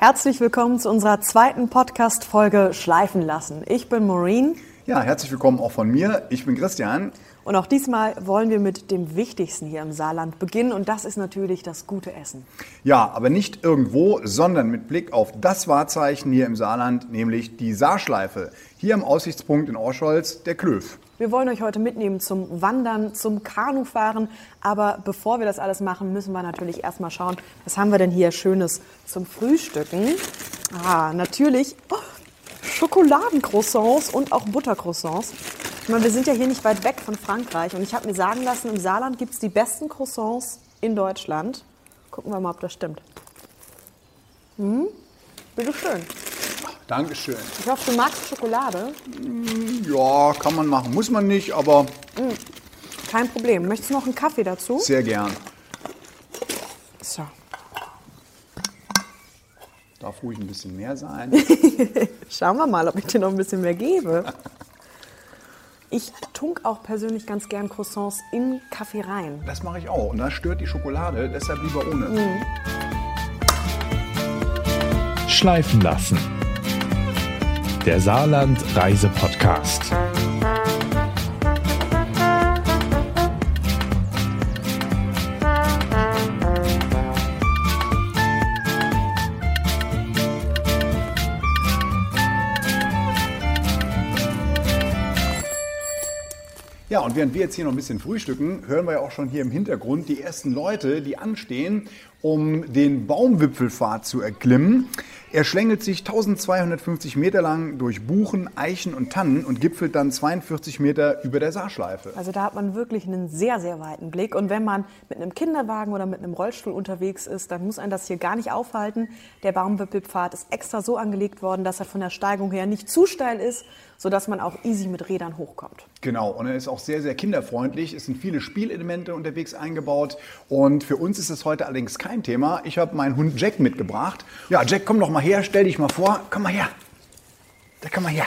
Herzlich willkommen zu unserer zweiten Podcast-Folge Schleifen lassen. Ich bin Maureen. Ja, herzlich willkommen auch von mir. Ich bin Christian. Und auch diesmal wollen wir mit dem Wichtigsten hier im Saarland beginnen und das ist natürlich das gute Essen. Ja, aber nicht irgendwo, sondern mit Blick auf das Wahrzeichen hier im Saarland, nämlich die Saarschleife. Hier am Aussichtspunkt in Orscholz, der Klöf. Wir wollen euch heute mitnehmen zum Wandern, zum Kanufahren. Aber bevor wir das alles machen, müssen wir natürlich erstmal schauen, was haben wir denn hier Schönes zum Frühstücken. Ah, natürlich oh, Schokoladencroissants und auch Buttercroissants. Ich meine, wir sind ja hier nicht weit weg von Frankreich und ich habe mir sagen lassen, im Saarland gibt es die besten Croissants in Deutschland. Gucken wir mal, ob das stimmt. Hm? Bitteschön. Dankeschön. Ich hoffe, du magst Schokolade. Ja, kann man machen. Muss man nicht, aber Kein Problem. Möchtest du noch einen Kaffee dazu? sehr gern. So. Darf ruhig ein bisschen mehr sein. Schauen wir mal, ob ich dir noch ein bisschen mehr gebe. Ich tunk auch persönlich ganz gern Croissants in Kaffee rein. Das mache ich auch. Und das stört die Schokolade, deshalb lieber ohne. Schleifen lassen. Der Saarland Reise-Podcast. Ja, und während wir jetzt hier noch ein bisschen frühstücken, hören wir ja auch schon hier im Hintergrund die ersten Leute, die anstehen, um den Baumwipfelpfad zu erklimmen. Er schlängelt sich 1250 Meter lang durch Buchen, Eichen und Tannen und gipfelt dann 42 Meter über der Saarschleife. Also da hat man wirklich einen sehr, sehr weiten Blick. Und wenn man mit einem Kinderwagen oder mit einem Rollstuhl unterwegs ist, dann muss einen das hier gar nicht aufhalten. Der Baumwipfelpfad ist extra so angelegt worden, dass er von der Steigung her nicht zu steil ist, sodass man auch easy mit Rädern hochkommt. Genau, und er ist auch sehr, sehr kinderfreundlich. Es sind viele Spielelemente unterwegs eingebaut. Und für uns ist es heute allerdings kein Thema. Ich habe meinen Hund Jack mitgebracht. Ja, Jack, komm doch mal her, stell dich mal vor. Komm mal her. Da komm mal her.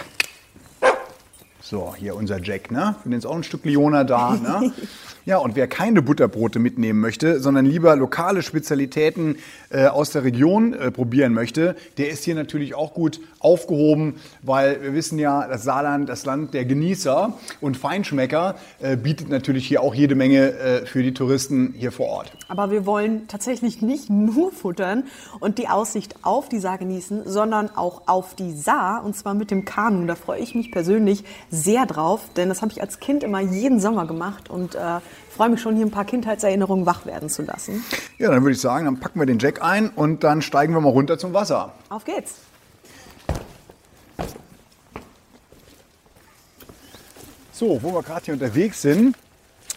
So, hier unser Jack, ne? Für den ist auch ein Stück Leona da, ne? Ja, und wer keine Butterbrote mitnehmen möchte, sondern lieber lokale Spezialitäten äh, aus der Region äh, probieren möchte, der ist hier natürlich auch gut aufgehoben, weil wir wissen ja, das Saarland, das Land der Genießer und Feinschmecker, äh, bietet natürlich hier auch jede Menge äh, für die Touristen hier vor Ort. Aber wir wollen tatsächlich nicht nur futtern und die Aussicht auf die Saar genießen, sondern auch auf die Saar und zwar mit dem Kanu. Da freue ich mich persönlich sehr drauf, denn das habe ich als Kind immer jeden Sommer gemacht und äh, freue mich schon, hier ein paar Kindheitserinnerungen wach werden zu lassen. Ja, dann würde ich sagen, dann packen wir den Jack ein und dann steigen wir mal runter zum Wasser. Auf geht's! So, wo wir gerade hier unterwegs sind,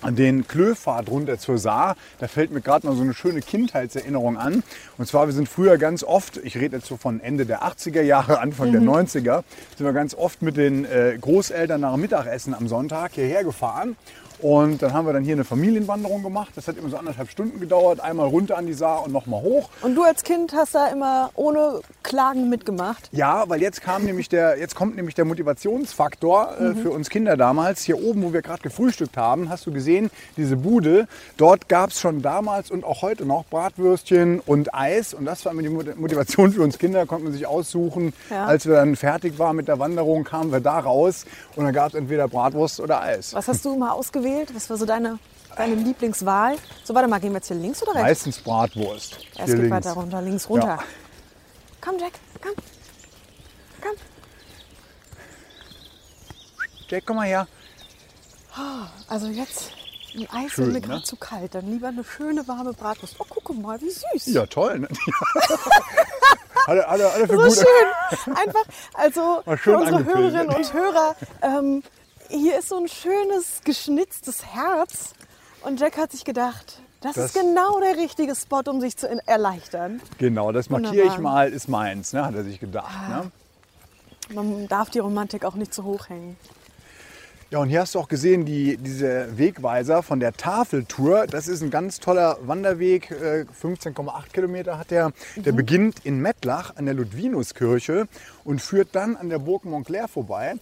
an den Klöfpfad runter zur Saar, da fällt mir gerade noch so eine schöne Kindheitserinnerung an. Und zwar, wir sind früher ganz oft, ich rede jetzt so von Ende der 80er Jahre, Anfang der 90er, sind wir ganz oft mit den äh, Großeltern nach dem Mittagessen am Sonntag hierher gefahren. Und dann haben wir dann hier eine Familienwanderung gemacht. Das hat immer so anderthalb Stunden gedauert. Einmal runter an die Saar und nochmal hoch. Und du als Kind hast da immer ohne Klagen mitgemacht. Ja, weil jetzt kam nämlich der, jetzt kommt nämlich der Motivationsfaktor äh, für uns Kinder damals. Hier oben, wo wir gerade gefrühstückt haben, hast du gesehen, diese Bude. Dort gab es schon damals und auch heute noch Bratwürstchen und Eis. Und das war immer die Mot- Motivation für uns Kinder, konnten wir sich aussuchen. Ja. Als wir dann fertig waren mit der Wanderung, kamen wir da raus und dann gab es entweder Bratwurst oder Eis. Was hast du mal ausgewählt? Was war so deine, deine Lieblingswahl? So, warte mal, gehen wir jetzt hier links oder rechts? Meistens Bratwurst. Es geht links. weiter runter, links runter. Ja. Komm, Jack, komm. Komm. Jack, komm mal her. Also jetzt, ein Eis Schön, ist mir ne? gerade zu kalt. Dann lieber eine schöne warme Bratwurst. Oh, guck mal, wie süß. Ja, toll. Ne? alle, alle, alle für So gut. schön. Einfach, also für unsere angepilzt. Hörerinnen und Hörer, ähm, hier ist so ein schönes, geschnitztes Herz. Und Jack hat sich gedacht, das, Das- ist genau der richtige Spot, um sich zu erleichtern. Genau, das markiere ich mal, ist meins, ne, hat er sich gedacht. Ne? Man darf die Romantik auch nicht zu hoch hängen. Ja, und hier hast du auch gesehen, die, diese Wegweiser von der Tafeltour. Das ist ein ganz toller Wanderweg. äh, 15,8 Kilometer hat der. Der beginnt in Mettlach an der Ludwinuskirche und führt dann an der Burg Montclair vorbei.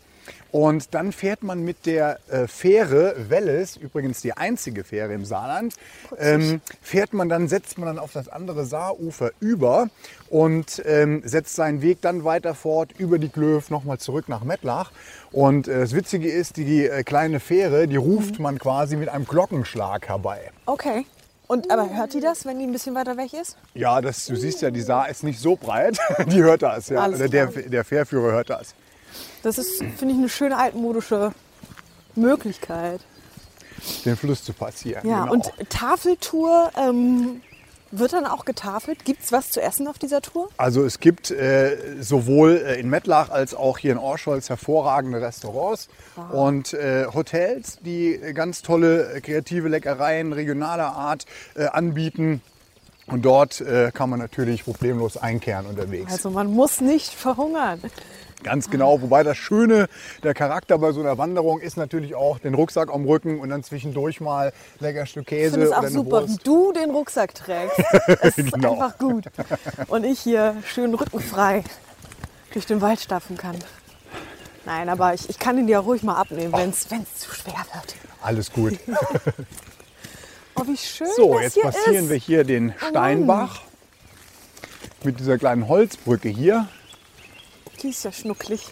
Und dann fährt man mit der äh, Fähre Welles, übrigens die einzige Fähre im Saarland, ähm, fährt man dann, setzt man dann auf das andere Saarufer über und ähm, setzt seinen Weg dann weiter fort über die Klöf nochmal zurück nach Mettlach. Und äh, das Witzige ist, die äh, kleine Fähre, die ruft man quasi mit einem Glockenschlag herbei. Okay. Und aber hört die das, wenn die ein bisschen weiter weg ist? Ja, das, du siehst ja, die Saar ist nicht so breit. Die hört das, ja. Alles der, der Fährführer hört das. Das ist, finde ich, eine schöne altmodische Möglichkeit. Den Fluss zu passieren. Ja, genau. und Tafeltour ähm, wird dann auch getafelt. Gibt es was zu essen auf dieser Tour? Also es gibt äh, sowohl äh, in Mettlach als auch hier in Orscholz hervorragende Restaurants und äh, Hotels, die äh, ganz tolle äh, kreative Leckereien regionaler Art äh, anbieten. Und dort äh, kann man natürlich problemlos einkehren unterwegs. Also man muss nicht verhungern. Ganz genau. Wobei das Schöne, der Charakter bei so einer Wanderung ist natürlich auch den Rucksack am Rücken und dann zwischendurch mal lecker Stück Ich Käse finde es oder auch super, wie Wurst. du den Rucksack trägst. Es ist Genau. einfach gut. Und ich hier schön rückenfrei durch den Wald stapfen kann. Nein, aber ich, ich kann ihn auch ruhig mal abnehmen, wenn es zu schwer wird. Alles gut. Oh, wie schön So, jetzt passieren ist. wir hier den Steinbach mit dieser kleinen Holzbrücke hier. Die ist ja schnucklig.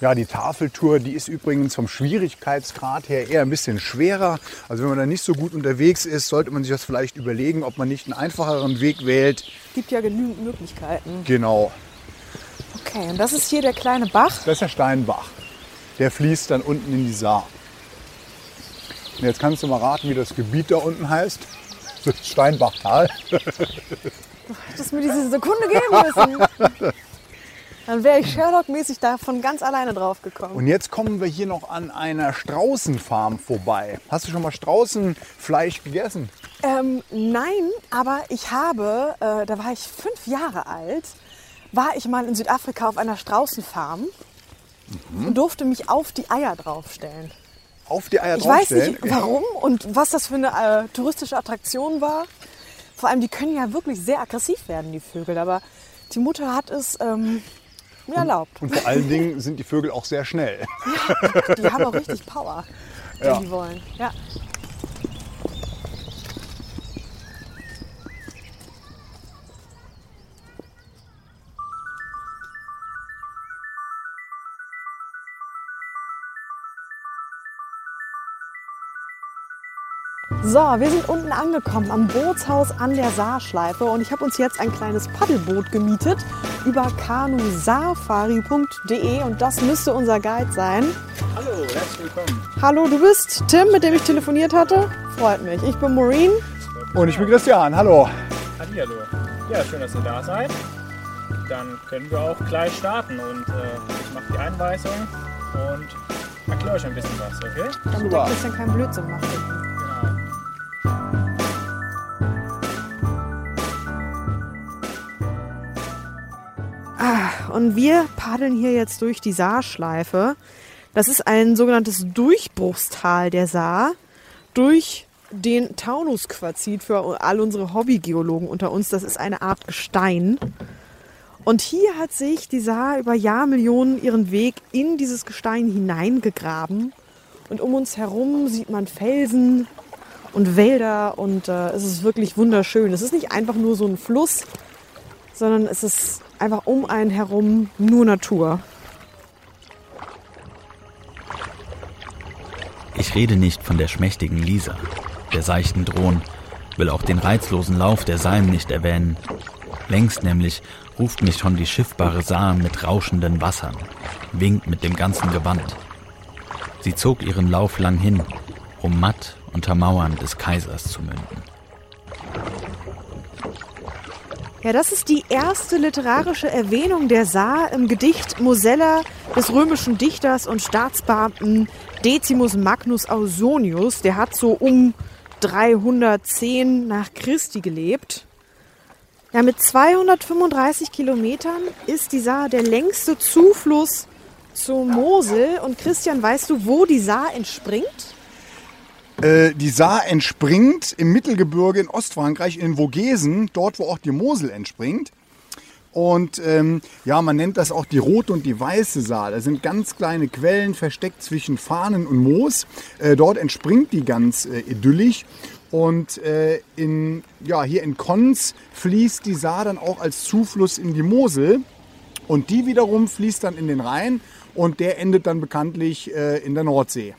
Ja, die Tafeltour, die ist übrigens vom Schwierigkeitsgrad her eher ein bisschen schwerer. Also wenn man da nicht so gut unterwegs ist, sollte man sich das vielleicht überlegen, ob man nicht einen einfacheren Weg wählt. Gibt ja genügend Möglichkeiten. Genau, Okay, und das ist hier der kleine Bach. das ist der Steinbach. Der fließt dann unten in die Saar. Und jetzt kannst du mal raten, wie das Gebiet da unten heißt. Das Steinbachtal. Hättest mir diese Sekunde geben müssen. Dann wäre ich Sherlock-mäßig da von ganz alleine drauf gekommen. Und jetzt kommen wir hier noch an einer Straußenfarm vorbei. Hast du schon mal Straußenfleisch gegessen? Ähm, nein, aber ich habe, äh, da war ich fünf Jahre alt, war ich mal in Südafrika auf einer Straußenfarm und durfte mich auf die Eier draufstellen. Auf die Eier Ich weiß nicht warum und was das für eine äh, touristische Attraktion war. Vor allem, die können ja wirklich sehr aggressiv werden, die Vögel. Aber die Mutter hat es ähm, mir erlaubt. Und vor allen Dingen sind die Vögel auch sehr schnell. Die haben auch richtig Power, wenn Ja. die wollen. Ja. So, wir sind unten angekommen am Bootshaus an der Saarschleife und ich habe uns jetzt ein kleines Paddelboot gemietet über kanusafari.de und das müsste unser Guide sein. Hallo, herzlich willkommen. Hallo, du bist Tim, mit dem ich telefoniert hatte. Freut mich. Ich bin Maureen. Und ich bin Christian, hallo. Hallihallo. Ja, schön, dass ihr da seid. Dann können wir auch gleich starten und äh, ich mache die Einweisung und erkläre euch ein bisschen was, okay? Damit Super. der Christian keinen Blödsinn macht. Und wir paddeln hier jetzt durch die Saarschleife. Das ist ein sogenanntes Durchbruchstal der Saar durch den Taunusquarzit für all unsere Hobbygeologen unter uns. Das ist eine Art Gestein. Und hier hat sich die Saar über Jahrmillionen ihren Weg in dieses Gestein hineingegraben. Und um uns herum sieht man Felsen und Wälder und äh, es ist wirklich wunderschön. Es ist nicht einfach nur so ein Fluss, sondern es ist einfach um einen herum nur Natur. Ich rede nicht von der schmächtigen Lisa, der seichten Drohn, will auch den reizlosen Lauf der Salm nicht erwähnen. Längst nämlich ruft mich schon die schiffbare Saar mit rauschenden Wassern, winkt mit dem ganzen Gewand. Sie zog ihren Lauf lang hin, um matt unter Mauern des Kaisers zu münden. Ja, das ist die erste literarische Erwähnung der Saar im Gedicht Mosella des römischen Dichters und Staatsbeamten Decimus Magnus Ausonius. Der hat so um 310 nach Christi gelebt. Ja, mit 235 Kilometern ist die Saar der längste Zufluss zur Mosel. Und Christian, weißt du, wo die Saar entspringt? Äh, die Saar entspringt im Mittelgebirge in Ostfrankreich, in Vogesen, dort wo auch die Mosel entspringt. Und ähm, ja, man nennt das auch die rote und die weiße Saar. Da sind ganz kleine Quellen versteckt zwischen Fahnen und Moos. Äh, dort entspringt die ganz äh, idyllisch. Und äh, in, ja, hier in Konz fließt die Saar dann auch als Zufluss in die Mosel. Und die wiederum fließt dann in den Rhein und der endet dann bekanntlich äh, in der Nordsee.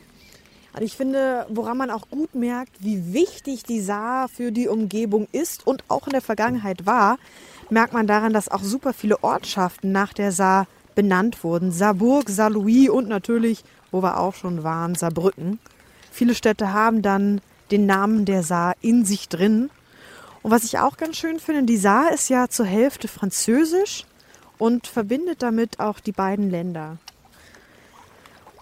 Und ich finde, woran man auch gut merkt, wie wichtig die Saar für die Umgebung ist und auch in der Vergangenheit war, merkt man daran, dass auch super viele Ortschaften nach der Saar benannt wurden. Saarburg, Saarlouis und natürlich, wo wir auch schon waren, Saarbrücken. Viele Städte haben dann den Namen der Saar in sich drin. Und was ich auch ganz schön finde, die Saar ist ja zur Hälfte französisch und verbindet damit auch die beiden Länder.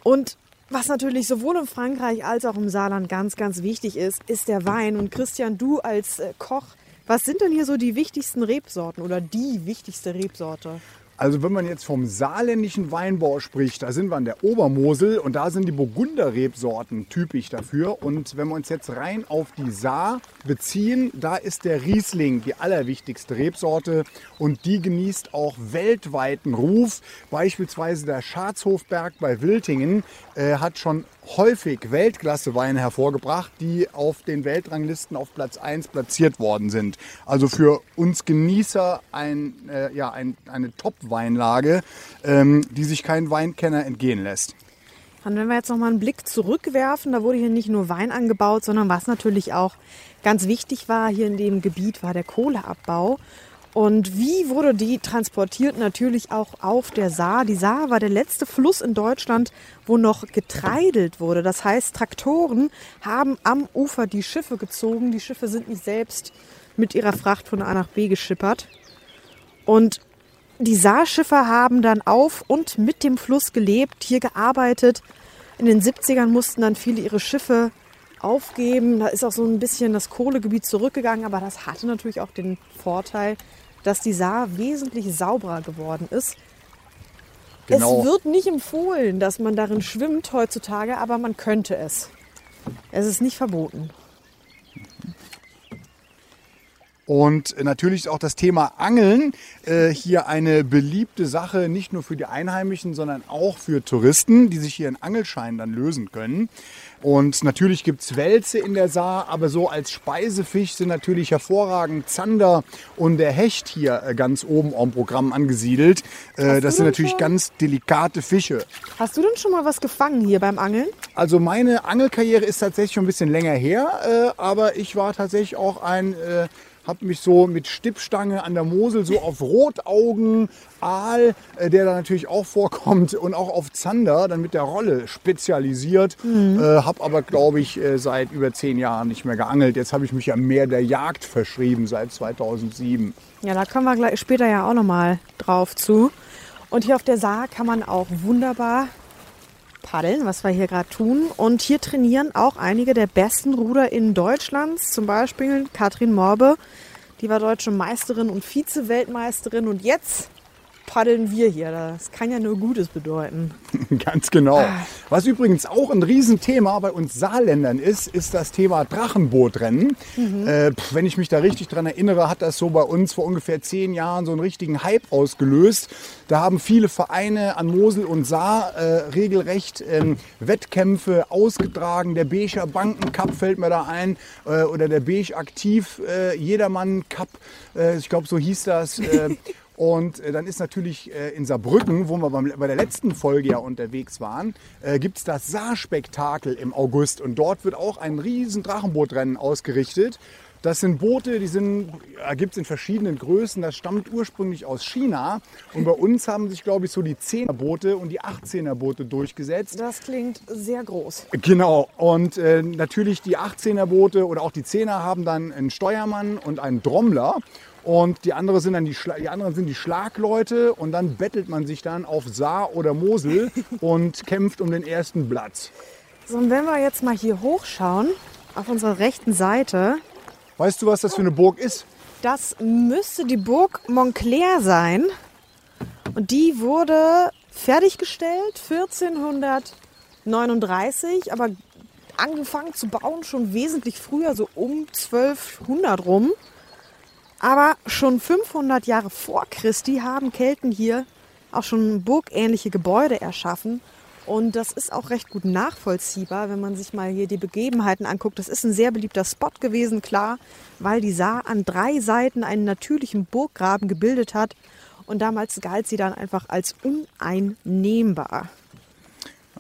Und was natürlich sowohl in Frankreich als auch im Saarland ganz, ganz wichtig ist, ist der Wein. Und Christian, du als äh, Koch, was sind denn hier so die wichtigsten Rebsorten oder die wichtigste Rebsorte? Also wenn man jetzt vom saarländischen Weinbau spricht, da sind wir an der Obermosel und da sind die Burgunderrebsorten typisch dafür. Und wenn wir uns jetzt rein auf die Saar beziehen, da ist der Riesling die allerwichtigste Rebsorte und die genießt auch weltweiten Ruf. Beispielsweise der Schatzhofberg bei Wiltingen äh, hat schon häufig Weltklasse-Weine hervorgebracht, die auf den Weltranglisten auf Platz 1 platziert worden sind. Also für uns Genießer ein, äh, ja, ein, eine Top-Weinlage, ähm, die sich kein Weinkenner entgehen lässt. Und wenn wir jetzt noch mal einen Blick zurückwerfen, da wurde hier nicht nur Wein angebaut, sondern was natürlich auch ganz wichtig war hier in dem Gebiet, war der Kohleabbau. Und wie wurde die transportiert? Natürlich auch auf der Saar. Die Saar war der letzte Fluss in Deutschland, wo noch getreidelt wurde. Das heißt, Traktoren haben am Ufer die Schiffe gezogen. Die Schiffe sind nicht selbst mit ihrer Fracht von A nach B geschippert. Und die Saarschiffer haben dann auf und mit dem Fluss gelebt, hier gearbeitet. In den 70ern mussten dann viele ihre Schiffe aufgeben. Da ist auch so ein bisschen das Kohlegebiet zurückgegangen, aber das hatte natürlich auch den Vorteil, dass die Saar wesentlich sauberer geworden ist. Genau. Es wird nicht empfohlen, dass man darin schwimmt heutzutage, aber man könnte es. Es ist nicht verboten. Und natürlich ist auch das Thema Angeln äh, hier eine beliebte Sache, nicht nur für die Einheimischen, sondern auch für Touristen, die sich hier einen Angelschein dann lösen können. Und natürlich gibt es Wälze in der Saar, aber so als Speisefisch sind natürlich hervorragend Zander und der Hecht hier äh, ganz oben am Programm angesiedelt. Äh, das sind natürlich ganz delikate Fische. Hast du denn schon mal was gefangen hier beim Angeln? Also meine Angelkarriere ist tatsächlich schon ein bisschen länger her, äh, aber ich war tatsächlich auch ein habe mich so mit Stippstange an der Mosel so auf Rotaugen, Aal, äh, der da natürlich auch vorkommt, und auch auf Zander, dann mit der Rolle spezialisiert. Mhm. Äh, habe aber, glaube ich, äh, seit über zehn Jahren nicht mehr geangelt. Jetzt habe ich mich ja mehr der Jagd verschrieben seit 2007. Ja, da kommen wir gleich später ja auch nochmal drauf zu. Und hier auf der Saar kann man auch wunderbar paddeln, was wir hier gerade tun. Und hier trainieren auch einige der besten Ruder in Deutschlands, zum Beispiel Katrin Morbe, die war deutsche Meisterin und Vize-Weltmeisterin und jetzt paddeln wir hier. Das kann ja nur Gutes bedeuten. Ganz genau. Was übrigens auch ein Riesenthema bei uns Saarländern ist, ist das Thema Drachenbootrennen. Mhm. Äh, wenn ich mich da richtig dran erinnere, hat das so bei uns vor ungefähr zehn Jahren so einen richtigen Hype ausgelöst. Da haben viele Vereine an Mosel und Saar äh, regelrecht ähm, Wettkämpfe ausgetragen. Der Becher Banken Cup fällt mir da ein äh, oder der Beige Aktiv äh, Jedermann Cup. Äh, ich glaube, so hieß das. Und äh, dann ist natürlich äh, in Saarbrücken, wo wir bei der letzten Folge ja unterwegs waren, äh, gibt es das Saarspektakel im August. Und dort wird auch ein riesen Drachenbootrennen ausgerichtet. Das sind Boote, die sind, ja, gibt es in verschiedenen Größen. Das stammt ursprünglich aus China. Und bei uns haben sich, glaube ich, so die 10er Boote und die 18er Boote durchgesetzt. Das klingt sehr groß. Genau. Und äh, natürlich die 18er Boote oder auch die 10er haben dann einen Steuermann und einen Trommler. Und die, andere sind dann die, die anderen sind die Schlagleute und dann bettelt man sich dann auf Saar oder Mosel und kämpft um den ersten Platz. So, und wenn wir jetzt mal hier hochschauen, auf unserer rechten Seite. Weißt du, was das für eine Burg ist? Das müsste die Burg Montclair sein. Und die wurde fertiggestellt 1439, aber angefangen zu bauen schon wesentlich früher, so um 1200 rum. Aber schon 500 Jahre vor Christi haben Kelten hier auch schon burgähnliche Gebäude erschaffen. Und das ist auch recht gut nachvollziehbar, wenn man sich mal hier die Begebenheiten anguckt. Das ist ein sehr beliebter Spot gewesen, klar, weil die Saar an drei Seiten einen natürlichen Burggraben gebildet hat. Und damals galt sie dann einfach als uneinnehmbar.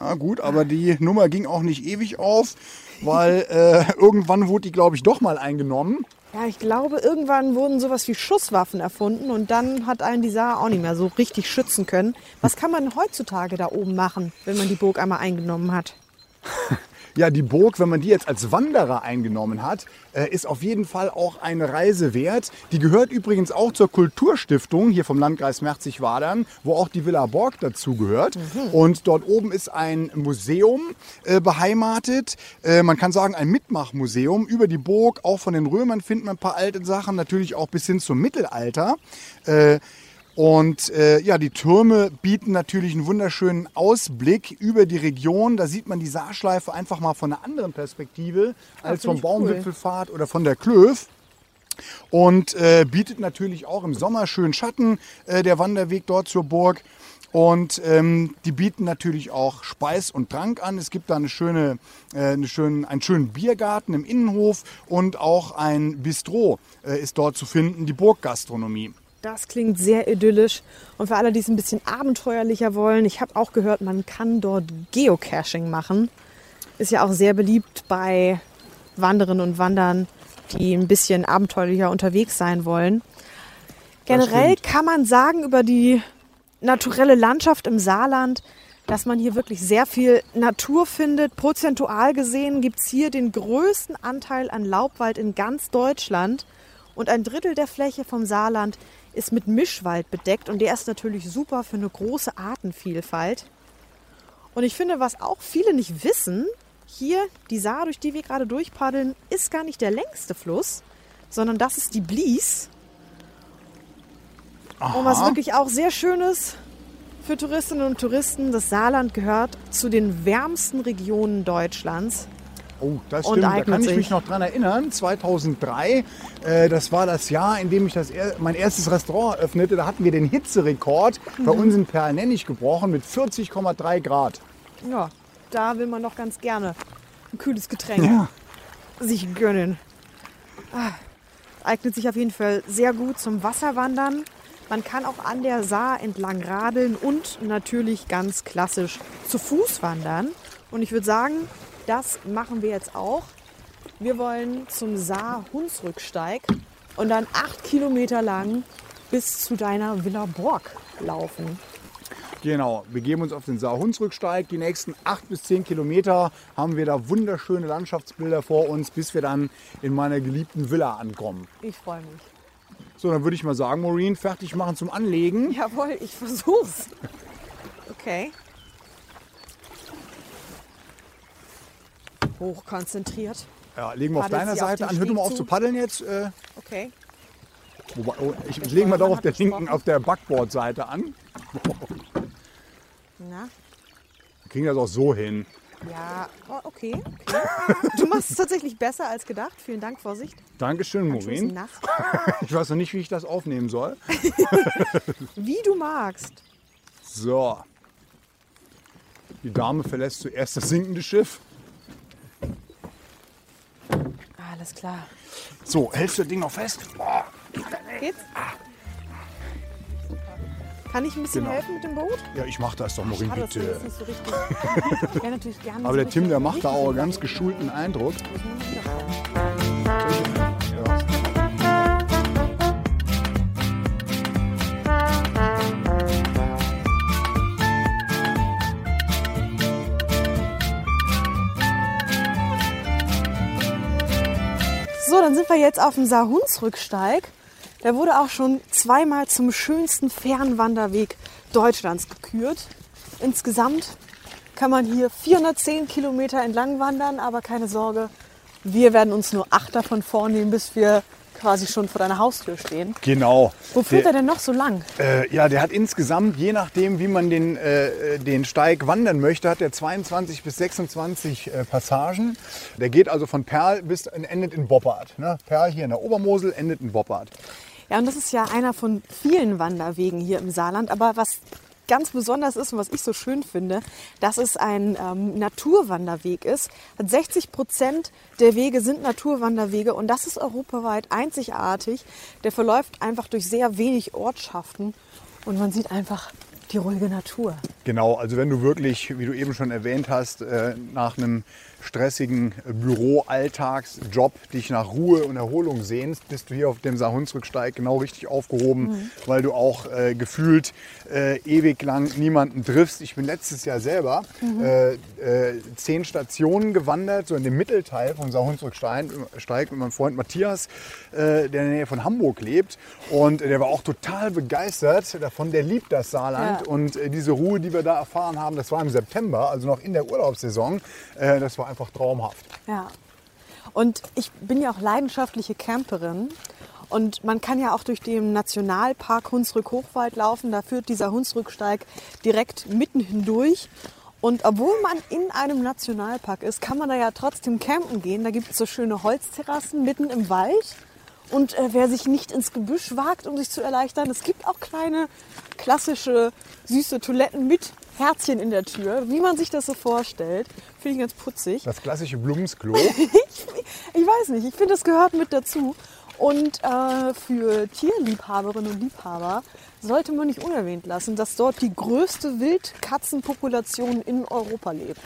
Ja, gut, aber die Nummer ging auch nicht ewig auf, weil äh, irgendwann wurde die, glaube ich, doch mal eingenommen. Ja, ich glaube, irgendwann wurden sowas wie Schusswaffen erfunden und dann hat einen die Saar auch nicht mehr so richtig schützen können. Was kann man heutzutage da oben machen, wenn man die Burg einmal eingenommen hat? Ja, die Burg, wenn man die jetzt als Wanderer eingenommen hat, äh, ist auf jeden Fall auch eine Reise wert. Die gehört übrigens auch zur Kulturstiftung hier vom Landkreis Merzig-Wadern, wo auch die Villa Borg dazu gehört. Und dort oben ist ein Museum äh, beheimatet. Äh, man kann sagen, ein Mitmachmuseum über die Burg. Auch von den Römern findet man ein paar alte Sachen, natürlich auch bis hin zum Mittelalter. Äh, und äh, ja, die Türme bieten natürlich einen wunderschönen Ausblick über die Region. Da sieht man die Saarschleife einfach mal von einer anderen Perspektive als find vom ich cool. Oder von der Klöf. Und äh, bietet natürlich auch im Sommer schön Schatten, äh, der Wanderweg dort zur Burg. Und ähm, die bieten natürlich auch Speis und Trank an. Es gibt da eine schöne, äh, eine schönen, einen schönen Biergarten im Innenhof und auch ein Bistro äh, ist dort zu finden, die Burggastronomie. Das klingt sehr idyllisch. Und für alle, die es ein bisschen abenteuerlicher wollen, ich habe auch gehört, man kann dort Geocaching machen. Ist ja auch sehr beliebt bei Wanderinnen und Wandern, die ein bisschen abenteuerlicher unterwegs sein wollen. Generell kann man sagen über die naturelle Landschaft im Saarland, dass man hier wirklich sehr viel Natur findet. Prozentual gesehen gibt es hier den größten Anteil an Laubwald in ganz Deutschland. Und ein Drittel der Fläche vom Saarland ist mit Mischwald bedeckt. Und der ist natürlich super für eine große Artenvielfalt. Und ich finde, was auch viele nicht wissen, hier die Saar, durch die wir gerade durchpaddeln, ist gar nicht der längste Fluss, sondern das ist die Blies. Und was wirklich auch sehr schön ist für Touristinnen und Touristen, das Saarland gehört zu den wärmsten Regionen Deutschlands. Oh, das stimmt. Da kann ich sich. mich noch dran erinnern. 2003, äh, das war das Jahr, in dem ich das er mein erstes Restaurant eröffnete. Da hatten wir den Hitzerekord bei Mhm. uns in Perlnennig gebrochen mit 40,3 Grad. Ja, da will man doch ganz gerne ein kühles Getränk Ja. sich gönnen. Ah, eignet sich auf jeden Fall sehr gut zum Wasserwandern. Man kann auch an der Saar entlang radeln und natürlich ganz klassisch zu Fuß wandern. Und ich würde sagen, das machen wir jetzt auch. Wir wollen zum Saar-Hunsrücksteig und dann acht Kilometer lang bis zu deiner Villa Borg laufen. Genau, wir geben uns auf den Saar-Hunsrücksteig. Die nächsten 8 bis 10 Kilometer haben wir da wunderschöne Landschaftsbilder vor uns, bis wir dann in meiner geliebten Villa ankommen. Ich freue mich. So, dann würde ich mal sagen, Maureen, fertig machen zum Anlegen. Jawohl, ich versuch's. Okay. Hochkonzentriert. Ja, legen wir auf deiner auf Seite den an. Hör du mal auf zu? paddeln jetzt. Äh, Okay. wobei, oh, ich ich lege mal doch auf der hat linken, gesprochen. auf der Backbordseite an. Na, Wir kriegen das auch so hin. ja, oh, okay. okay. Du machst es tatsächlich besser als gedacht. Vielen Dank, Vorsicht. Dankeschön, Maureen. Ich weiß noch nicht, wie ich das aufnehmen soll. Wie du magst. So. Die Dame verlässt zuerst das sinkende Schiff. Alles klar. So, hältst du das Ding noch fest? Boah. Geht's? Kann ich ein bisschen Genau. helfen mit dem Boot? Ja, ich mach das doch, Maureen, Schade, bitte. das nicht so richtig. Ja, natürlich gerne. Aber der Tim, der macht da auch einen ganz geschulten Eindruck. Wir jetzt auf dem Saarhunsrücksteig. Der wurde auch schon zweimal zum schönsten Fernwanderweg Deutschlands gekürt. Insgesamt kann man hier 410 Kilometer entlang wandern, aber keine Sorge, wir werden uns nur acht davon vornehmen, bis wir quasi schon vor deiner Haustür stehen. Genau. Wo führt Der- er denn noch so lang? Äh, ja, der hat insgesamt, je nachdem, wie man den, äh, den Steig wandern möchte, hat der 22 bis 26 äh, Passagen. Der geht also von Perl bis endet in Boppard. Ne? Perl hier in der Obermosel endet in Boppard. Ja, und das ist ja einer von vielen Wanderwegen hier im Saarland. Aber was ganz besonders ist und was ich so schön finde, dass es ein ähm, Naturwanderweg ist. 60 Prozent der Wege sind Naturwanderwege und das ist europaweit einzigartig. Der verläuft einfach durch sehr wenig Ortschaften und man sieht einfach die ruhige Natur. Genau, also wenn du wirklich, wie du eben schon erwähnt hast, äh, nach einem stressigen Büro-Alltagsjob dich nach Ruhe und Erholung sehnst, bist du hier auf dem Saarhunsrücksteig genau richtig aufgehoben, mhm. weil du auch äh, gefühlt äh, ewig lang niemanden triffst. Ich bin letztes Jahr selber mhm. äh, äh zehn Stationen gewandert, so in dem Mittelteil vom Saarhunsrücksteig mit meinem Freund Matthias, äh, der in der Nähe von Hamburg lebt. Und der war auch total begeistert davon. Der liebt das Saarland. Ja. Und äh, diese Ruhe, die wir da erfahren haben, das war im September, also noch in der Urlaubssaison. das war einfach traumhaft. Ja. Und ich bin ja auch leidenschaftliche Camperin. Und man kann ja auch durch den Nationalpark Hunsrück-Hochwald laufen. Da führt dieser Hunsrücksteig direkt mitten hindurch. Und obwohl man in einem Nationalpark ist, kann man da ja trotzdem campen gehen. Da gibt es so schöne Holzterrassen mitten im Wald. Und äh, wer sich nicht ins Gebüsch wagt, um sich zu erleichtern, es gibt auch kleine klassische süße Toiletten mit Herzchen in der Tür, wie man sich das so vorstellt. Finde ich ganz putzig. Das klassische Blumensklo. ich, ich weiß nicht, ich finde, das gehört mit dazu. Und äh, für Tierliebhaberinnen und Liebhaber sollte man nicht unerwähnt lassen, dass dort die größte Wildkatzenpopulation in Europa lebt.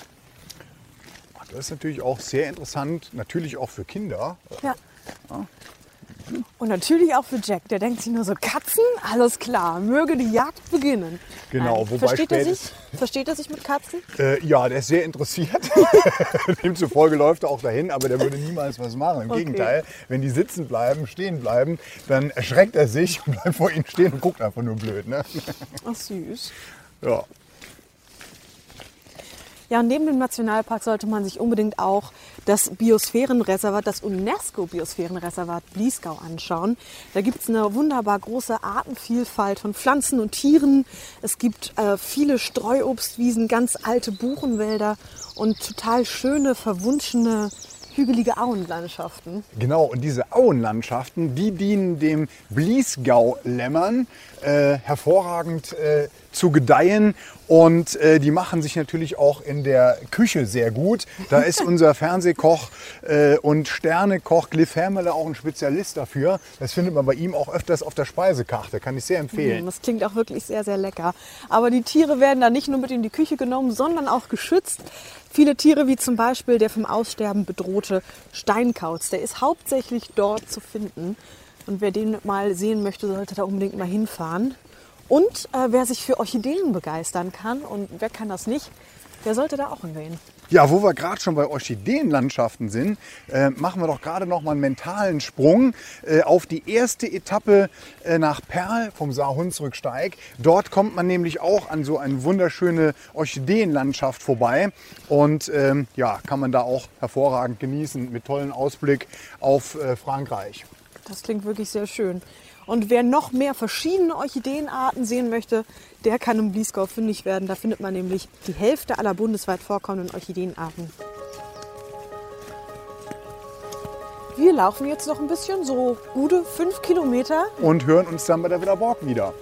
Das ist natürlich auch sehr interessant, natürlich auch für Kinder. Ja. ja. Und natürlich auch für Jack. Der denkt sich nur so, Katzen? Alles klar, möge die Jagd beginnen. Genau, Nein. wobei versteht er, sich, versteht er sich mit Katzen? Äh, ja, der ist sehr interessiert. Demzufolge läuft er auch dahin, aber der würde niemals was machen. Im okay. Gegenteil, wenn die sitzen bleiben, stehen bleiben, dann erschreckt er sich und bleibt vor ihnen stehen und guckt einfach nur blöd. Ne? Ach süß. Ja. Ja, und neben dem Nationalpark sollte man sich unbedingt auch das Biosphärenreservat, das UNESCO-Biosphärenreservat Bliesgau anschauen. Da gibt es eine wunderbar große Artenvielfalt von Pflanzen und Tieren. Es gibt äh, viele Streuobstwiesen, ganz alte Buchenwälder und total schöne, verwunschene hügelige Auenlandschaften. Genau, und diese Auenlandschaften, die dienen dem Bliesgau-Lämmern äh, hervorragend äh, zu gedeihen. Und äh, die machen sich natürlich auch in der Küche sehr gut. Da ist unser Fernsehkoch äh, und Sternekoch Cliff Hermele auch ein Spezialist dafür. Das findet man bei ihm auch öfters auf der Speisekarte. Kann ich sehr empfehlen. Das klingt auch wirklich sehr, sehr lecker. Aber die Tiere werden da nicht nur mit in die Küche genommen, sondern auch geschützt. Viele Tiere, wie zum Beispiel der vom Aussterben bedrohte Steinkauz, der ist hauptsächlich dort zu finden. Und wer den mal sehen möchte, sollte da unbedingt mal hinfahren. Und äh, wer sich für Orchideen begeistern kann, und wer kann das nicht, der sollte da auch hingehen. Ja, wo wir gerade schon bei Orchideenlandschaften sind, äh, machen wir doch gerade noch mal einen mentalen Sprung äh, auf die erste Etappe äh, nach Perl vom Saarhunsrücksteig. Dort kommt man nämlich auch an so eine wunderschöne Orchideenlandschaft vorbei und ähm, ja, kann man da auch hervorragend genießen mit tollen Ausblick auf äh, Frankreich. Das klingt wirklich sehr schön. Und wer noch mehr verschiedene Orchideenarten sehen möchte, der kann im Bliesgau fündig werden. Da findet man nämlich die Hälfte aller bundesweit vorkommenden Orchideenarten. Wir laufen jetzt noch ein bisschen, so gute fünf Kilometer. Und hören uns dann bei der Wiederborg wieder.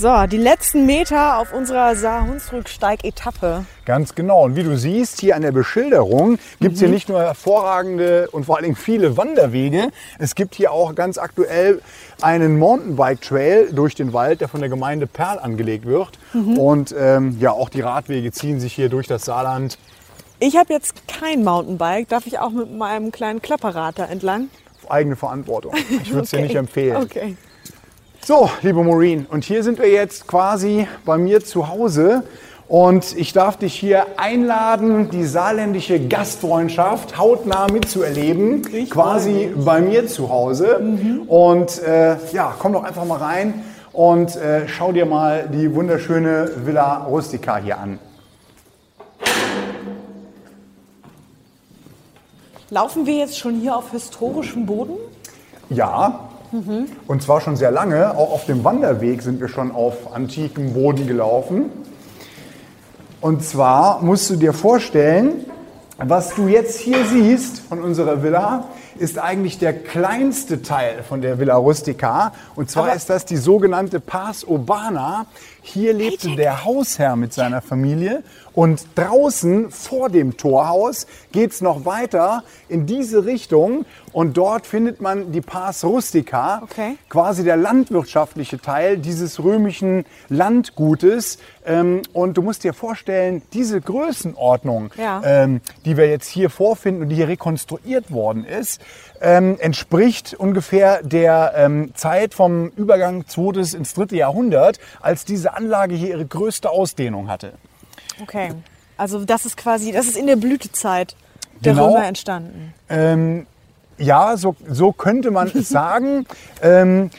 So, die letzten Meter auf unserer Saar-Hunsrück-Steig-Etappe. Ganz genau. Und wie du siehst, hier an der Beschilderung gibt es mhm. hier nicht nur hervorragende und vor allen Dingen viele Wanderwege. Es gibt hier auch ganz aktuell einen Mountainbike-Trail durch den Wald, der von der Gemeinde Perl angelegt wird. Mhm. Und ähm, ja, auch die Radwege ziehen sich hier durch das Saarland. Ich habe jetzt kein Mountainbike. Darf ich auch mit meinem kleinen Klapperrad da entlang? auf eigene Verantwortung. Ich würde es dir Okay. nicht empfehlen. Okay. So, liebe Maureen, und hier sind wir jetzt quasi bei mir zu Hause. Und ich darf dich hier einladen, die saarländische Gastfreundschaft hautnah mitzuerleben, quasi bei mir zu Hause. Und äh, ja, komm doch einfach mal rein und äh, schau dir mal die wunderschöne Villa Rustica hier an. Laufen wir jetzt schon hier auf historischem Boden? Ja, und zwar schon sehr lange. Auch auf dem Wanderweg sind wir schon auf antikem Boden gelaufen. Und zwar musst du dir vorstellen, was du jetzt hier siehst von unserer Villa, ist eigentlich der kleinste Teil von der Villa Rustica. Und zwar Aber- ist das die sogenannte Pars Urbana. Hier lebte der Hausherr mit seiner Familie. Und draußen vor dem Torhaus geht es noch weiter in diese Richtung. Und dort findet man die Pars Rustica, Okay. quasi der landwirtschaftliche Teil dieses römischen Landgutes. Ähm, und du musst dir vorstellen, diese Größenordnung, Ja. ähm, die wir jetzt hier vorfinden und die hier rekonstruiert worden ist, ähm, entspricht ungefähr der ähm, Zeit vom Übergang 2. ins 3. Jahrhundert, als diese Anlage hier ihre größte Ausdehnung hatte. Okay. Also das ist quasi, das ist in der Blütezeit der Genau. Römer entstanden. Ähm, ja, so, so könnte man es sagen. Ähm,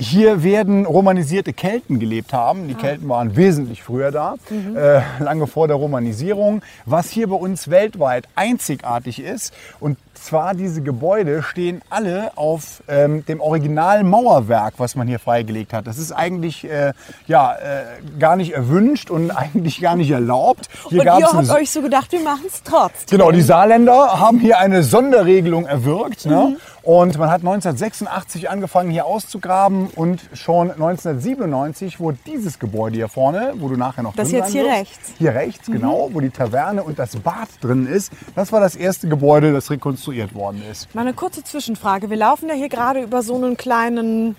hier werden romanisierte Kelten gelebt haben. Die Kelten waren wesentlich früher da, äh, lange vor der Romanisierung. Was hier bei uns weltweit einzigartig ist, und zwar diese Gebäude stehen alle auf ähm, dem Originalmauerwerk, was man hier freigelegt hat. Das ist eigentlich äh, ja, äh, gar nicht erwünscht und eigentlich gar nicht erlaubt. Hier Und ihr eine habt euch so gedacht, wir machen es trotzdem. Genau, die Saarländer haben hier eine Sonderregelung erwirkt. Ne? Und man hat 1986 angefangen hier auszugraben und schon 1997 wurde dieses Gebäude hier vorne, wo du nachher noch Das drin jetzt sein hier wirst, rechts. Hier rechts, genau, wo die Taverne und das Bad drin ist. Das war das erste Gebäude, das rekonstruiert worden ist. Mal eine kurze Zwischenfrage. Wir laufen ja hier gerade über so einen kleinen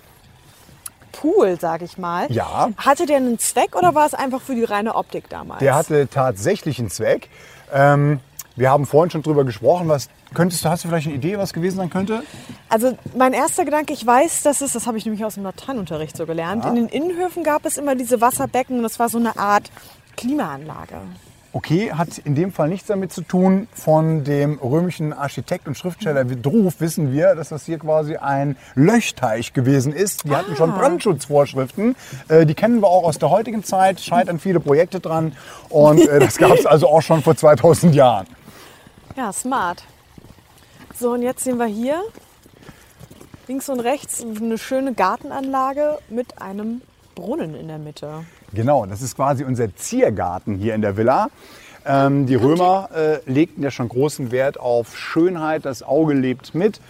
Pool, sag ich mal. Ja. Hatte der einen Zweck oder war es einfach für die reine Optik damals? Der hatte tatsächlich einen Zweck. Ähm, wir haben vorhin schon drüber gesprochen. Was könntest du, hast du vielleicht eine Idee, was gewesen sein könnte? Also mein erster Gedanke, ich weiß, dass es, das habe ich nämlich aus dem Lateinunterricht so gelernt, in den Innenhöfen gab es immer diese Wasserbecken und das war so eine Art Klimaanlage. Okay, hat in dem Fall nichts damit zu tun. Von dem römischen Architekt und Schriftsteller Druf wissen wir, dass das hier quasi ein Löchteich gewesen ist. Die hatten schon Brandschutzvorschriften. Äh, die kennen wir auch aus der heutigen Zeit. Scheitern viele Projekte dran. Und äh, das gab es also auch schon vor 2000 Jahren. Ja, smart. So, und jetzt sehen wir hier links und rechts eine schöne Gartenanlage mit einem Brunnen in der Mitte. Genau, das ist quasi unser Ziergarten hier in der Villa. Ähm, die Römer äh, legten ja schon großen Wert auf Schönheit, das Auge lebt mit.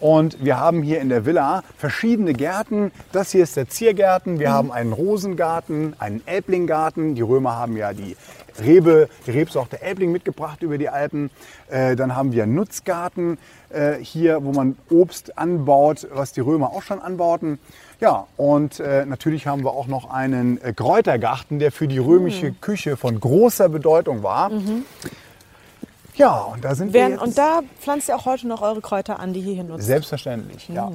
Und wir haben hier in der Villa verschiedene Gärten. Das hier ist der Ziergarten. Wir haben einen Rosengarten, einen Elblinggarten. Die Römer haben ja die Rebe, die Rebsorte Elbling mitgebracht über die Alpen. Äh, dann haben wir einen Nutzgarten äh, hier, wo man Obst anbaut, was die Römer auch schon anbauten. Ja, und äh, natürlich haben wir auch noch einen äh, Kräutergarten, der für die römische Küche von großer Bedeutung war. Ja, und da sind wir Werden, jetzt. und da pflanzt ihr auch heute noch eure Kräuter an, die hier nutzt. Selbstverständlich, ja.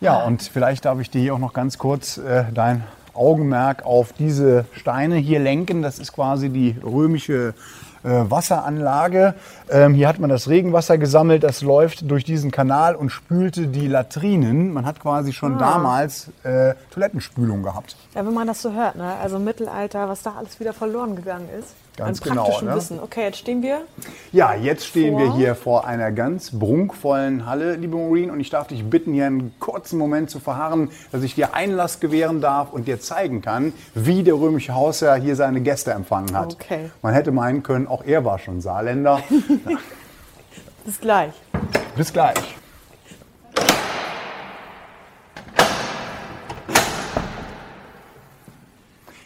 Ja, und vielleicht darf ich dir hier auch noch ganz kurz äh, dein Augenmerk auf diese Steine hier lenken. Das ist quasi die römische äh, Wasseranlage. Ähm, hier hat man das Regenwasser gesammelt, das läuft durch diesen Kanal und spülte die Latrinen. Man hat quasi schon damals äh, Toilettenspülung gehabt. Ja, wenn man das so hört, ne? also Mittelalter, was da alles wieder verloren gegangen ist. Ganz an genau, praktischem ne? Wissen. Okay, jetzt stehen wir. Ja, jetzt stehen wir Vor? hier vor einer ganz prunkvollen Halle, liebe Maureen, und ich darf dich bitten, hier einen kurzen Moment zu verharren, dass ich dir Einlass gewähren darf und dir zeigen kann, wie der römische Hausherr hier seine Gäste empfangen hat. Okay. Man hätte meinen können, auch er war schon Saarländer. Bis gleich. Bis gleich.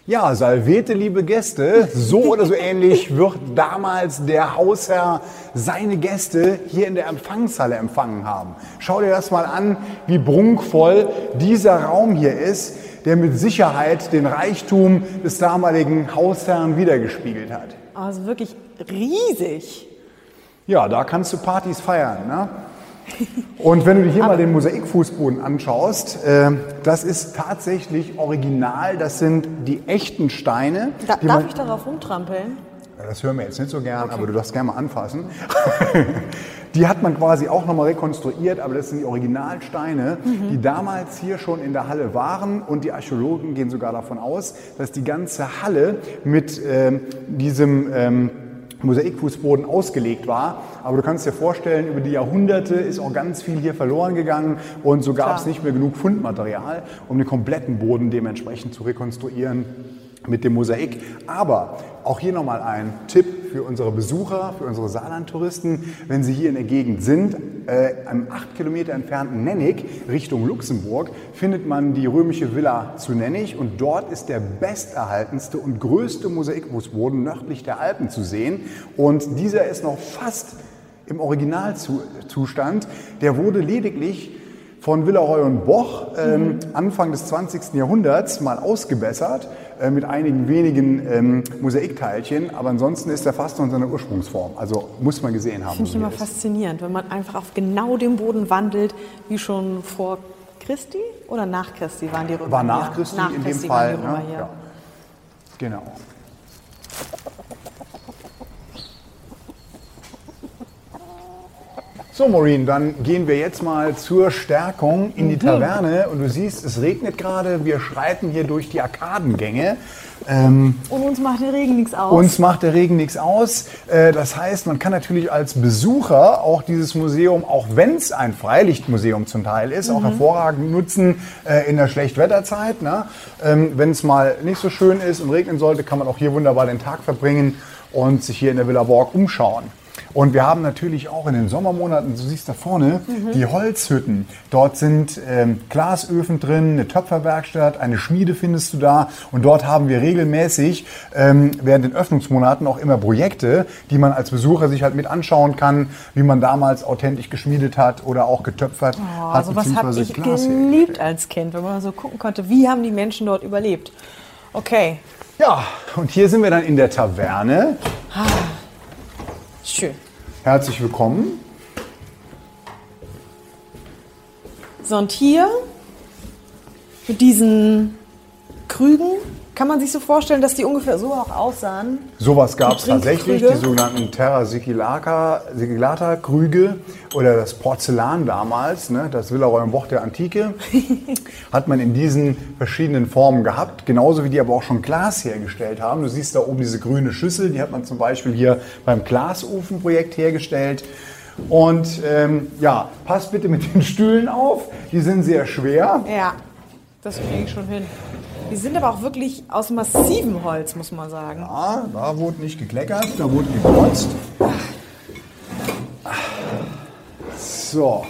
Ja, Salvete, liebe Gäste, so oder so ähnlich wird damals der Hausherr seine Gäste hier in der Empfangshalle empfangen haben. Schau dir das mal an, wie prunkvoll dieser Raum hier ist, der mit Sicherheit den Reichtum des damaligen Hausherrn wiedergespiegelt hat. Also wirklich riesig. Ja, da kannst du Partys feiern. Ne? Und wenn du dir hier mal den Mosaikfußboden anschaust, äh, das ist tatsächlich original. Das sind die echten Steine. Da, darf man- ich darauf rumtrampeln? Das hören wir jetzt nicht so gern, aber du darfst gerne mal anfassen. die hat man quasi auch nochmal rekonstruiert, aber das sind die Originalsteine, die damals hier schon in der Halle waren. Und die Archäologen gehen sogar davon aus, dass die ganze Halle mit ähm, diesem ähm, Mosaikfußboden ausgelegt war. Aber du kannst dir vorstellen, über die Jahrhunderte ist auch ganz viel hier verloren gegangen und so gab es nicht mehr genug Fundmaterial, um den kompletten Boden dementsprechend zu rekonstruieren mit dem Mosaik. Aber auch hier nochmal ein Tipp für unsere Besucher, für unsere Saarland-Touristen. Wenn Sie hier in der Gegend sind, äh, am acht Kilometer entfernten Nennig Richtung Luxemburg, findet man die römische Villa zu Nennig und dort ist der besterhaltenste und größte Mosaikfußboden nördlich der Alpen zu sehen. Und dieser ist noch fast im Originalzustand. Der wurde lediglich von Villeroy und Boch ähm, Anfang des 20. Jahrhunderts mal ausgebessert äh, mit einigen wenigen ähm, Mosaikteilchen, aber ansonsten ist er fast noch in seiner Ursprungsform. Also muss man gesehen haben. Finde ich immer er faszinierend, wenn man einfach auf genau dem Boden wandelt, wie schon vor Christi oder nach Christi waren die Römer War nach hier? Christi nach in dem Christi Fall. Die Römer ne? hier. Ja. Genau. So, Maureen, dann gehen wir jetzt mal zur Stärkung in Mhm. die Taverne. Und du siehst, es regnet gerade. Wir schreiten hier durch die Arkadengänge. Ähm, Und uns macht der Regen nichts aus. uns macht der Regen nichts aus. Äh, Das heißt, man kann natürlich als Besucher auch dieses Museum, auch wenn es ein Freilichtmuseum zum Teil ist, auch hervorragend nutzen äh, in der Schlechtwetterzeit. Ne? Ähm, Wenn es mal nicht so schön ist und regnen sollte, kann man auch hier wunderbar den Tag verbringen und sich hier in der Villa Borg umschauen. Und wir haben natürlich auch in den Sommermonaten, du siehst da vorne, die Holzhütten. Dort sind ähm, Glasöfen drin, eine Töpferwerkstatt, eine Schmiede findest du da. Und dort haben wir regelmäßig ähm, während den Öffnungsmonaten auch immer Projekte, die man als Besucher sich halt mit anschauen kann, wie man damals authentisch geschmiedet hat oder auch getöpfert Oh, hat, sowas habe beziehungsweise ich Glas geliebt als Kind, wenn man so gucken konnte, wie haben die Menschen dort überlebt. Okay, Ja, und hier sind wir dann in der Taverne. Schön. Herzlich willkommen. So, und hier mit diesen Krügen kann man sich so vorstellen, dass die ungefähr so auch aussahen. Sowas gab es tatsächlich, die sogenannten Terra Sigillata, Krüge oder das Porzellan damals, ne, das Villeroy und Boch der Antike, hat man in diesen verschiedenen Formen gehabt, genauso wie die aber auch schon Glas hergestellt haben. Du siehst da oben diese grüne Schüssel, die hat man zum Beispiel hier beim Glasofenprojekt hergestellt. Und ähm, ja, passt bitte mit den Stühlen auf, die sind sehr schwer. Ja, das kriege ich schon hin. Die sind aber auch wirklich aus massivem Holz, muss man sagen. Ja, da wurde nicht gekleckert, da wurde gekotzt. So,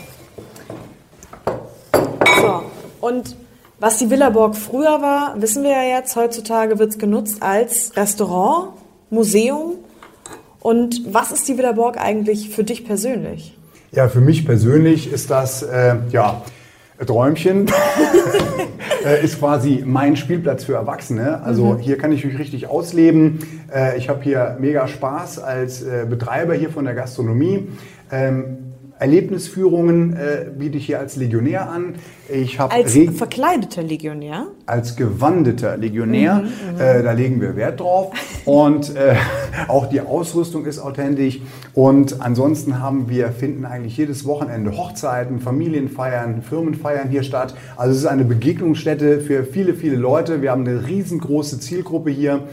So, und was die Villa Borg früher war, wissen wir ja jetzt. Heutzutage wird es genutzt als Restaurant, Museum. Und was ist die Villa Borg eigentlich für dich persönlich? Ja, für mich persönlich ist das, äh, ja, Träumchen. äh, ist quasi mein Spielplatz für Erwachsene. Also hier kann ich mich richtig ausleben. Äh, ich habe hier mega Spaß als äh, Betreiber hier von der Gastronomie. Ähm, Erlebnisführungen äh, biete ich hier als Legionär an. Ich habe Als reg- verkleideter Legionär. als gewandeter Legionär. Mhm, äh, da legen wir Wert drauf. Und äh, auch die Ausrüstung ist authentisch. Und ansonsten haben wir, finden eigentlich jedes Wochenende Hochzeiten, Familienfeiern, Firmenfeiern hier statt. Also es ist eine Begegnungsstätte für viele, viele Leute. Wir haben eine riesengroße Zielgruppe hier.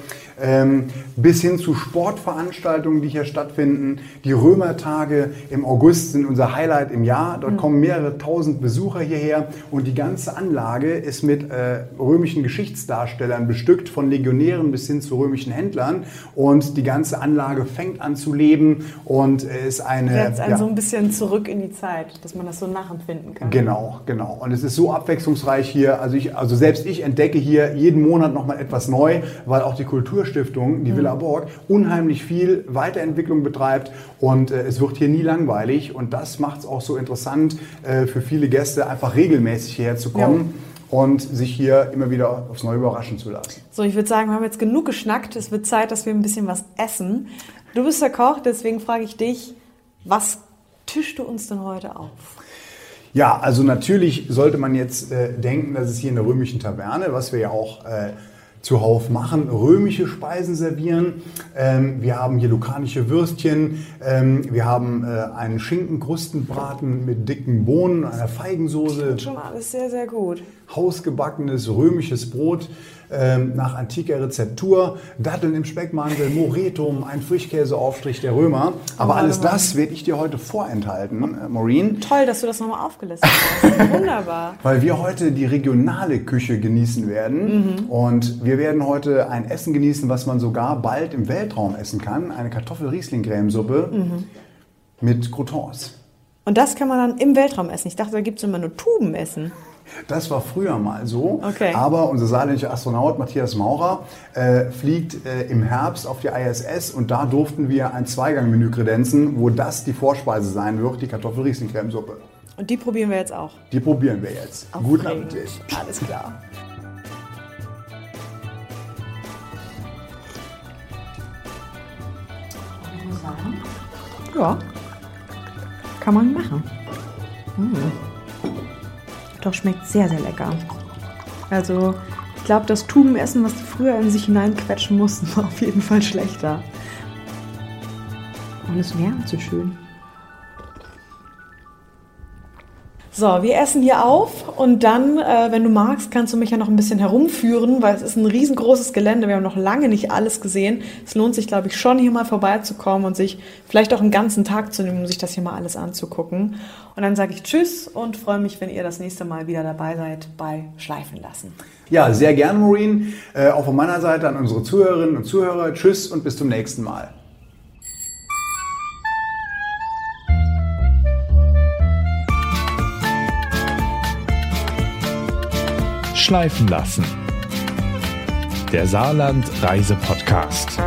Ähm, bis hin zu Sportveranstaltungen, die hier stattfinden. Die Römertage im August sind unser Highlight im Jahr. Dort kommen mehrere tausend Besucher hierher und die ganze Anlage ist mit äh, römischen Geschichtsdarstellern bestückt, von Legionären bis hin zu römischen Händlern. Und die ganze Anlage fängt an zu leben und ist eine. Jetzt einen ja, so ein bisschen zurück in die Zeit, dass man das so nachempfinden kann. Genau, genau. Und es ist so abwechslungsreich hier. Also, ich, also selbst ich entdecke hier jeden Monat nochmal etwas neu, weil auch die Kulturstiftung, die Villa Borg, unheimlich viel Weiterentwicklung betreibt. Und äh, es wird hier nie langweilig. Und das macht es auch so interessant äh, für viele Gäste, einfach regelmäßig hierher zu kommen. Und sich hier immer wieder aufs Neue überraschen zu lassen. So, ich würde sagen, wir haben jetzt genug geschnackt. Es wird Zeit, dass wir ein bisschen was essen. Du bist der Koch, deswegen frage ich dich, was tischst du uns denn heute auf? Ja, also natürlich sollte man jetzt äh, denken, dass es hier in der römischen Taverne, was wir ja auch äh, zuhauf machen, römische Speisen servieren. Ähm, wir haben hier lukanische Würstchen, ähm, wir haben äh, einen Schinkenkrustenbraten mit dicken Bohnen, einer Feigensoße. Schon alles sehr, sehr gut. Hausgebackenes römisches Brot ähm, nach antiker Rezeptur, Datteln im Speckmantel, Moretum, ein Frischkäseaufstrich der Römer. Aber Oh, alles das werde ich dir heute vorenthalten, äh, Maureen. Toll, dass du das nochmal aufgelistet hast. Wunderbar. Weil wir heute die regionale Küche genießen werden. Und wir werden heute ein Essen genießen, was man sogar bald im Weltraum essen kann. Eine Kartoffel-Riesling-Cremesuppe mit Croutons. Und das kann man dann im Weltraum essen. Ich dachte, da gibt es immer nur Tubenessen. Das war früher mal so. Okay. Aber unser saarländischer Astronaut Matthias Maurer äh, fliegt äh, im Herbst auf die ISS und da durften wir ein Zweigang-Menü kredenzen, wo das die Vorspeise sein wird, die Kartoffel-Riesling-Cremesuppe. Und die probieren wir jetzt auch. Die probieren wir jetzt. Guten Aufregend. Appetit. Alles klar. Ja, kann man machen. Mm. Doch schmeckt sehr, sehr lecker. Also, ich glaube, das Tubenessen, was die früher in sich hineinquetschen mussten, war auf jeden Fall schlechter. Und es wärmt so schön. So, wir essen hier auf und dann, äh, wenn du magst, kannst du mich ja noch ein bisschen herumführen, weil es ist ein riesengroßes Gelände. Wir haben noch lange nicht alles gesehen. Es lohnt sich, glaube ich, schon hier mal vorbeizukommen und sich vielleicht auch einen ganzen Tag zu nehmen, um sich das hier mal alles anzugucken. Und dann sage ich Tschüss und freue mich, wenn ihr das nächste Mal wieder dabei seid bei Schleifen lassen. Ja, sehr gerne, Maureen. Äh, auch von meiner Seite an unsere Zuhörerinnen und Zuhörer. Tschüss und bis zum nächsten Mal. Schleifen lassen. Der Saarland Reise Podcast.